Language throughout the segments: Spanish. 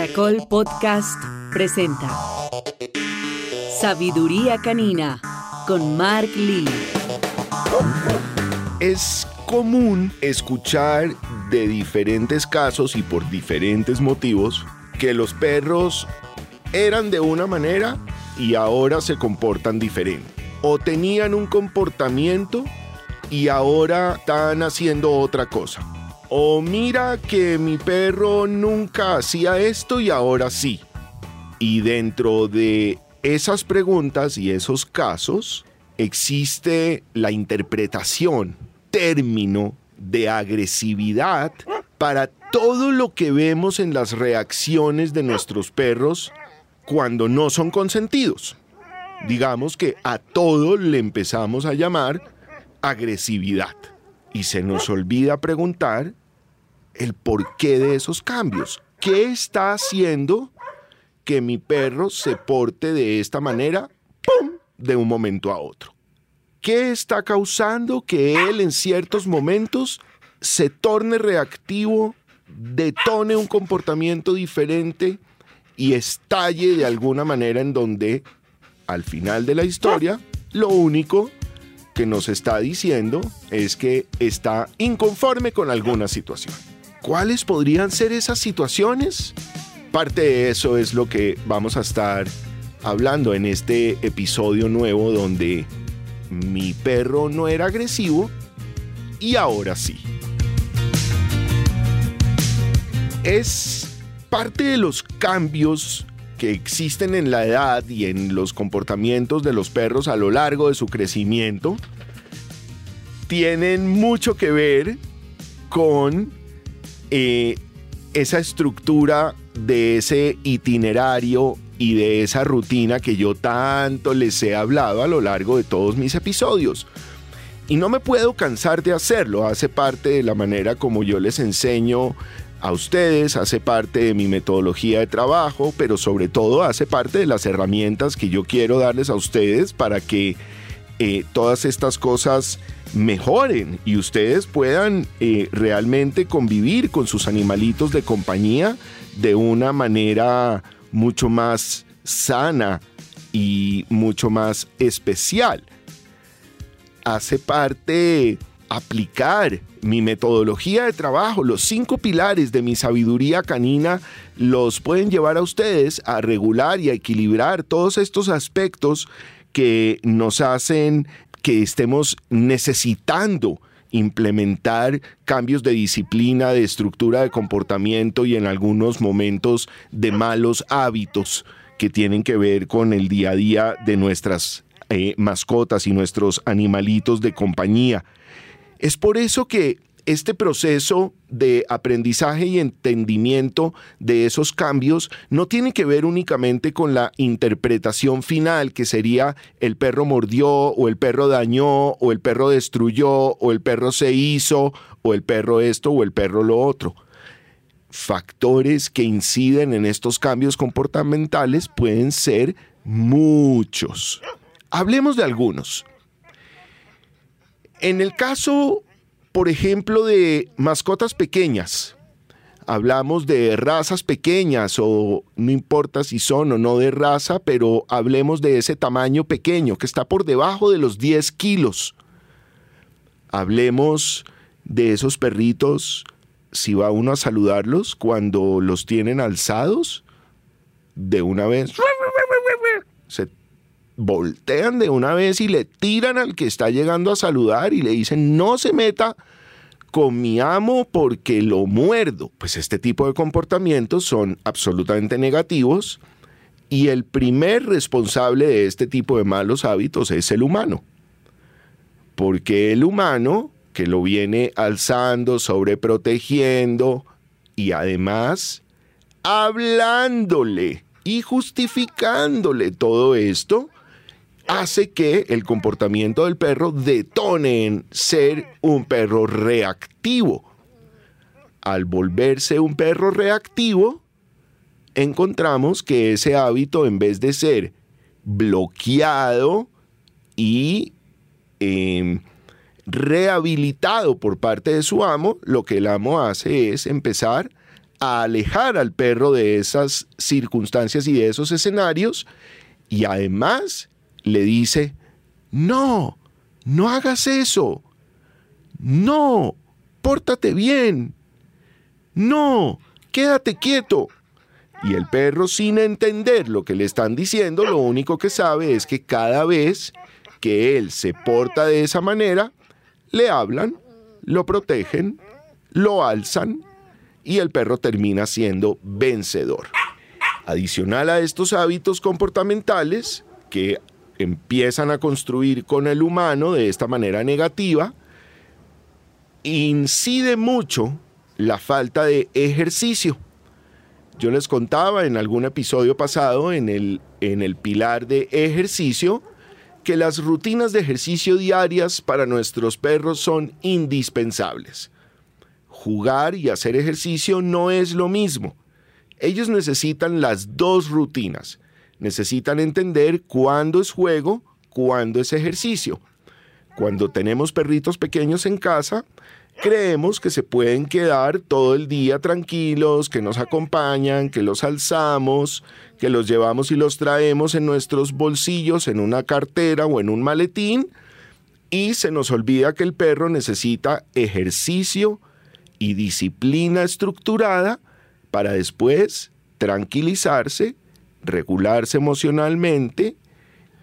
Caracol Podcast presenta Sabiduría Canina con Mark Lee. Es común escuchar de diferentes casos y por diferentes motivos que los perros eran de una manera y ahora se comportan diferente. O tenían un comportamiento y ahora están haciendo otra cosa. O mira que mi perro nunca hacía esto y ahora sí. Y dentro de esas preguntas y esos casos existe la interpretación, término de agresividad para todo lo que vemos en las reacciones de nuestros perros cuando no son consentidos. Digamos que a todo le empezamos a llamar agresividad. Y se nos olvida preguntar el porqué de esos cambios. ¿Qué está haciendo que mi perro se porte de esta manera, de un momento a otro? ¿Qué está causando que él en ciertos momentos se torne reactivo, detone un comportamiento diferente y estalle de alguna manera en donde, al final de la historia, lo único que nos está diciendo es que está inconforme con alguna situación. ¿Cuáles podrían ser esas situaciones? Parte de eso es lo que vamos a estar hablando en este episodio nuevo donde mi perro no era agresivo y ahora sí. Es parte de los cambios que existen en la edad y en los comportamientos de los perros a lo largo de su crecimiento tienen mucho que ver con eh, esa estructura de ese itinerario y de esa rutina que yo tanto les he hablado a lo largo de todos mis episodios. Y no me puedo cansar de hacerlo, hace parte de la manera como yo les enseño a ustedes, hace parte de mi metodología de trabajo, pero sobre todo hace parte de las herramientas que yo quiero darles a ustedes para que eh, todas estas cosas mejoren y ustedes puedan eh, realmente convivir con sus animalitos de compañía de una manera mucho más sana y mucho más especial. Hace parte aplicar mi metodología de trabajo, los cinco pilares de mi sabiduría canina, los pueden llevar a ustedes a regular y a equilibrar todos estos aspectos que nos hacen que estemos necesitando implementar cambios de disciplina, de estructura de comportamiento y en algunos momentos de malos hábitos que tienen que ver con el día a día de nuestras eh, mascotas y nuestros animalitos de compañía. Es por eso que este proceso de aprendizaje y entendimiento de esos cambios no tiene que ver únicamente con la interpretación final, que sería el perro mordió o el perro dañó o el perro destruyó o el perro se hizo o el perro esto o el perro lo otro. Factores que inciden en estos cambios comportamentales pueden ser muchos. Hablemos de algunos. En el caso, por ejemplo, de mascotas pequeñas, hablamos de razas pequeñas o no importa si son o no de raza, pero hablemos de ese tamaño pequeño que está por debajo de los 10 kilos. Hablemos de esos perritos, si va uno a saludarlos cuando los tienen alzados, de una vez se voltean de una vez y le tiran al que está llegando a saludar y le dicen no se meta con mi amo porque lo muerdo. Pues este tipo de comportamientos son absolutamente negativos y el primer responsable de este tipo de malos hábitos es el humano. Porque el humano, que lo viene alzando, sobreprotegiendo y además hablándole y justificándole todo esto, hace que el comportamiento del perro detone en ser un perro reactivo. Al volverse un perro reactivo, encontramos que ese hábito, en vez de ser bloqueado y em, rehabilitado por parte de su amo, lo que el amo hace es empezar a alejar al perro de esas circunstancias y de esos escenarios y además le dice, no, no hagas eso, no, pórtate bien, no, quédate quieto. Y el perro, sin entender lo que le están diciendo, lo único que sabe es que cada vez que él se porta de esa manera, le hablan, lo protegen, lo alzan y el perro termina siendo vencedor. Adicional a estos hábitos comportamentales que empiezan a construir con el humano de esta manera negativa, incide mucho la falta de ejercicio. Yo les contaba en algún episodio pasado en el, en el pilar de ejercicio que las rutinas de ejercicio diarias para nuestros perros son indispensables. Jugar y hacer ejercicio no es lo mismo. Ellos necesitan las dos rutinas. Necesitan entender cuándo es juego, cuándo es ejercicio. Cuando tenemos perritos pequeños en casa, creemos que se pueden quedar todo el día tranquilos, que nos acompañan, que los alzamos, que los llevamos y los traemos en nuestros bolsillos, en una cartera o en un maletín, y se nos olvida que el perro necesita ejercicio y disciplina estructurada para después tranquilizarse, regularse emocionalmente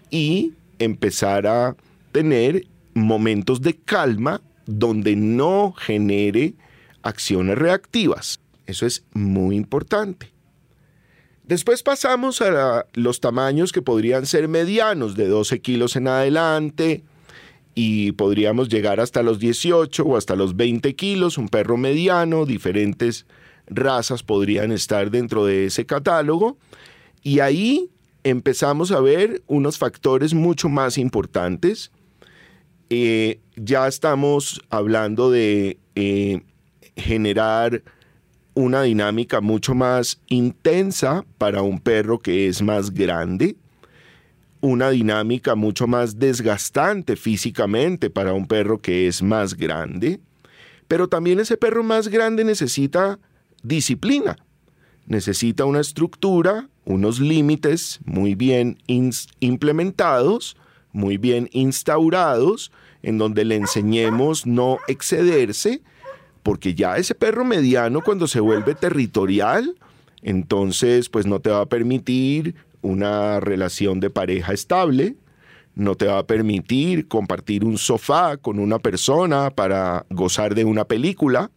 y empezar a tener momentos de calma donde no genere acciones reactivas. Eso es muy importante. Después pasamos a los tamaños que podrían ser medianos, de 12 kilos en adelante, y podríamos llegar hasta los 18 o hasta los 20 kilos, un perro mediano, diferentes razas podrían estar dentro de ese catálogo, y ahí empezamos a ver unos factores mucho más importantes. Eh, ya estamos hablando de eh, generar una dinámica mucho más intensa para un perro que es más grande, una dinámica mucho más desgastante físicamente para un perro que es más grande, pero también ese perro más grande necesita disciplina, necesita una estructura, unos límites muy bien implementados, muy bien instaurados, en donde le enseñemos no excederse, porque ya ese perro mediano cuando se vuelve territorial, entonces pues no te va a permitir una relación de pareja estable, no te va a permitir compartir un sofá con una persona para gozar de una película,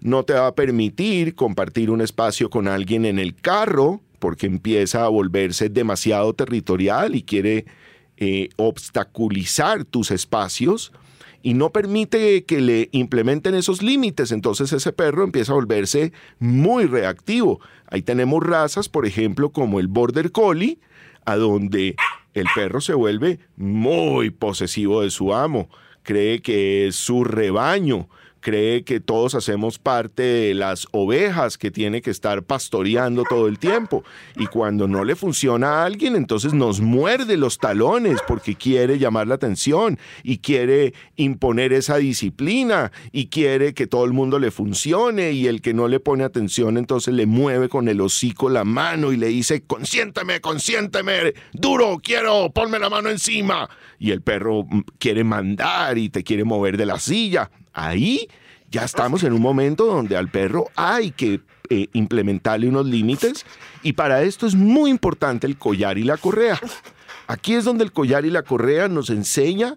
no te va a permitir compartir un espacio con alguien en el carro porque empieza a volverse demasiado territorial y quiere eh, obstaculizar tus espacios y no permite que le implementen esos límites, entonces ese perro empieza a volverse muy reactivo. Ahí tenemos razas, por ejemplo, como el Border Collie, a donde el perro se vuelve muy posesivo de su amo, cree que es su rebaño, cree que todos hacemos parte de las ovejas que tiene que estar pastoreando todo el tiempo. Y cuando no le funciona a alguien, entonces nos muerde los talones porque quiere llamar la atención y quiere imponer esa disciplina y quiere que todo el mundo le funcione y el que no le pone atención entonces le mueve con el hocico la mano y le dice, consiénteme, consiénteme, duro, quiero, ponme la mano encima. Y el perro mm, quiere mandar y te quiere mover de la silla ahí ya estamos en un momento donde al perro hay que eh, implementarle unos límites y para esto es muy importante el collar y la correa. Aquí es donde el collar y la correa nos enseña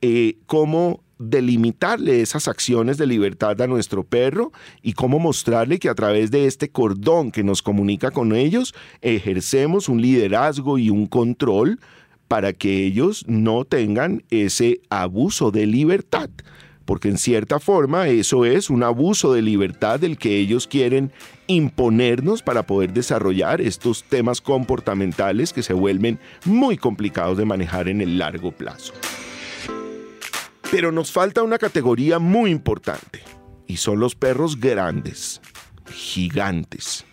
eh, cómo delimitarle esas acciones de libertad a nuestro perro y cómo mostrarle que a través de este cordón que nos comunica con ellos ejercemos un liderazgo y un control para que ellos no tengan ese abuso de libertad porque en cierta forma eso es un abuso de libertad del que ellos quieren imponernos para poder desarrollar estos temas comportamentales que se vuelven muy complicados de manejar en el largo plazo. Pero nos falta una categoría muy importante y son los perros grandes, gigantes,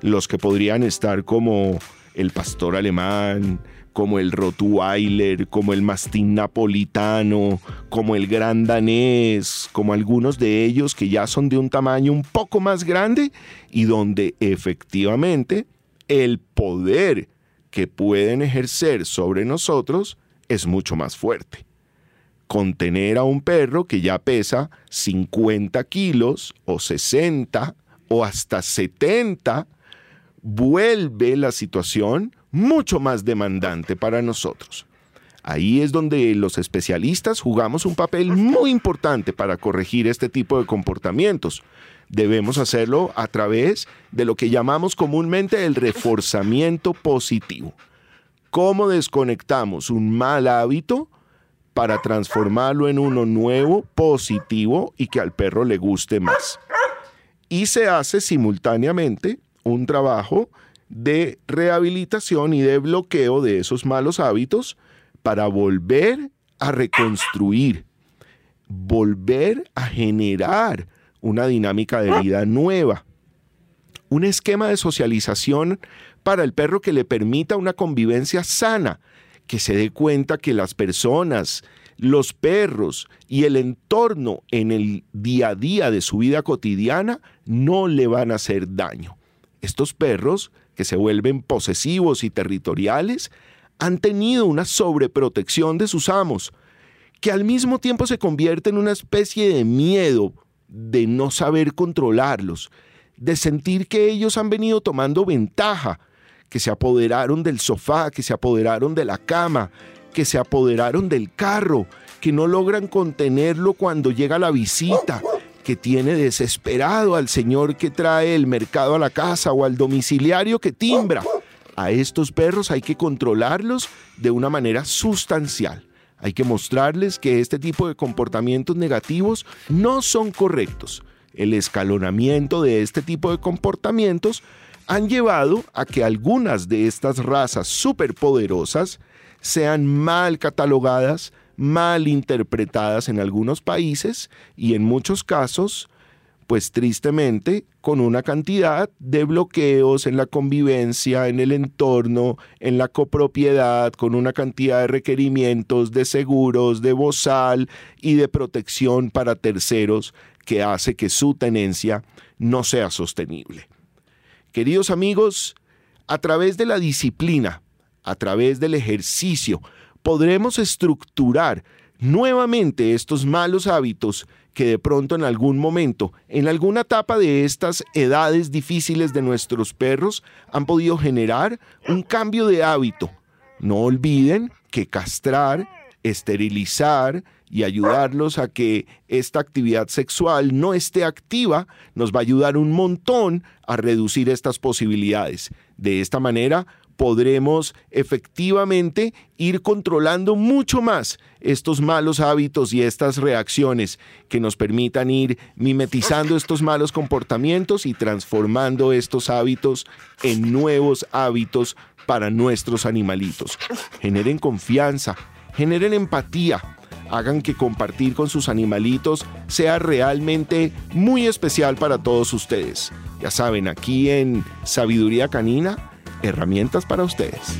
los que podrían estar como el pastor alemán, como el Rottweiler, como el Mastín Napolitano, como el Gran Danés, como algunos de ellos que ya son de un tamaño un poco más grande y donde efectivamente el poder que pueden ejercer sobre nosotros es mucho más fuerte. Contener a un perro que ya pesa 50 kilos o 60 o hasta 70 vuelve la situación mucho más demandante para nosotros. Ahí es donde los especialistas jugamos un papel muy importante para corregir este tipo de comportamientos. Debemos hacerlo a través de lo que llamamos comúnmente el reforzamiento positivo. ¿Cómo desconectamos un mal hábito para transformarlo en uno nuevo, positivo y que al perro le guste más? Y se hace simultáneamente un trabajo de rehabilitación y de bloqueo de esos malos hábitos para volver a reconstruir, volver a generar una dinámica de vida nueva, un esquema de socialización para el perro que le permita una convivencia sana, que se dé cuenta que las personas, los perros y el entorno en el día a día de su vida cotidiana no le van a hacer daño. Estos perros que se vuelven posesivos y territoriales, han tenido una sobreprotección de sus amos, que al mismo tiempo se convierte en una especie de miedo de no saber controlarlos, de sentir que ellos han venido tomando ventaja, que se apoderaron del sofá, que se apoderaron de la cama, que se apoderaron del carro, que no logran contenerlo cuando llega la visita, que tiene desesperado al señor que trae el mercado a la casa o al domiciliario que timbra. A estos perros hay que controlarlos de una manera sustancial. Hay que mostrarles que este tipo de comportamientos negativos no son correctos. El escalonamiento de este tipo de comportamientos han llevado a que algunas de estas razas superpoderosas sean mal catalogadas, mal interpretadas en algunos países y en muchos casos, pues tristemente, con una cantidad de bloqueos en la convivencia, en el entorno, en la copropiedad, con una cantidad de requerimientos de seguros, de bozal y de protección para terceros que hace que su tenencia no sea sostenible. Queridos amigos, a través de la disciplina, a través del ejercicio, podremos estructurar nuevamente estos malos hábitos que de pronto en algún momento, en alguna etapa de estas edades difíciles de nuestros perros, han podido generar un cambio de hábito. No olviden que castrar, esterilizar y ayudarlos a que esta actividad sexual no esté activa nos va a ayudar un montón a reducir estas posibilidades. De esta manera podremos efectivamente ir controlando mucho más estos malos hábitos y estas reacciones que nos permitan ir mimetizando estos malos comportamientos y transformando estos hábitos en nuevos hábitos para nuestros animalitos. Generen confianza, generen empatía, hagan que compartir con sus animalitos sea realmente muy especial para todos ustedes. Ya saben, aquí en Sabiduría Canina, herramientas para ustedes.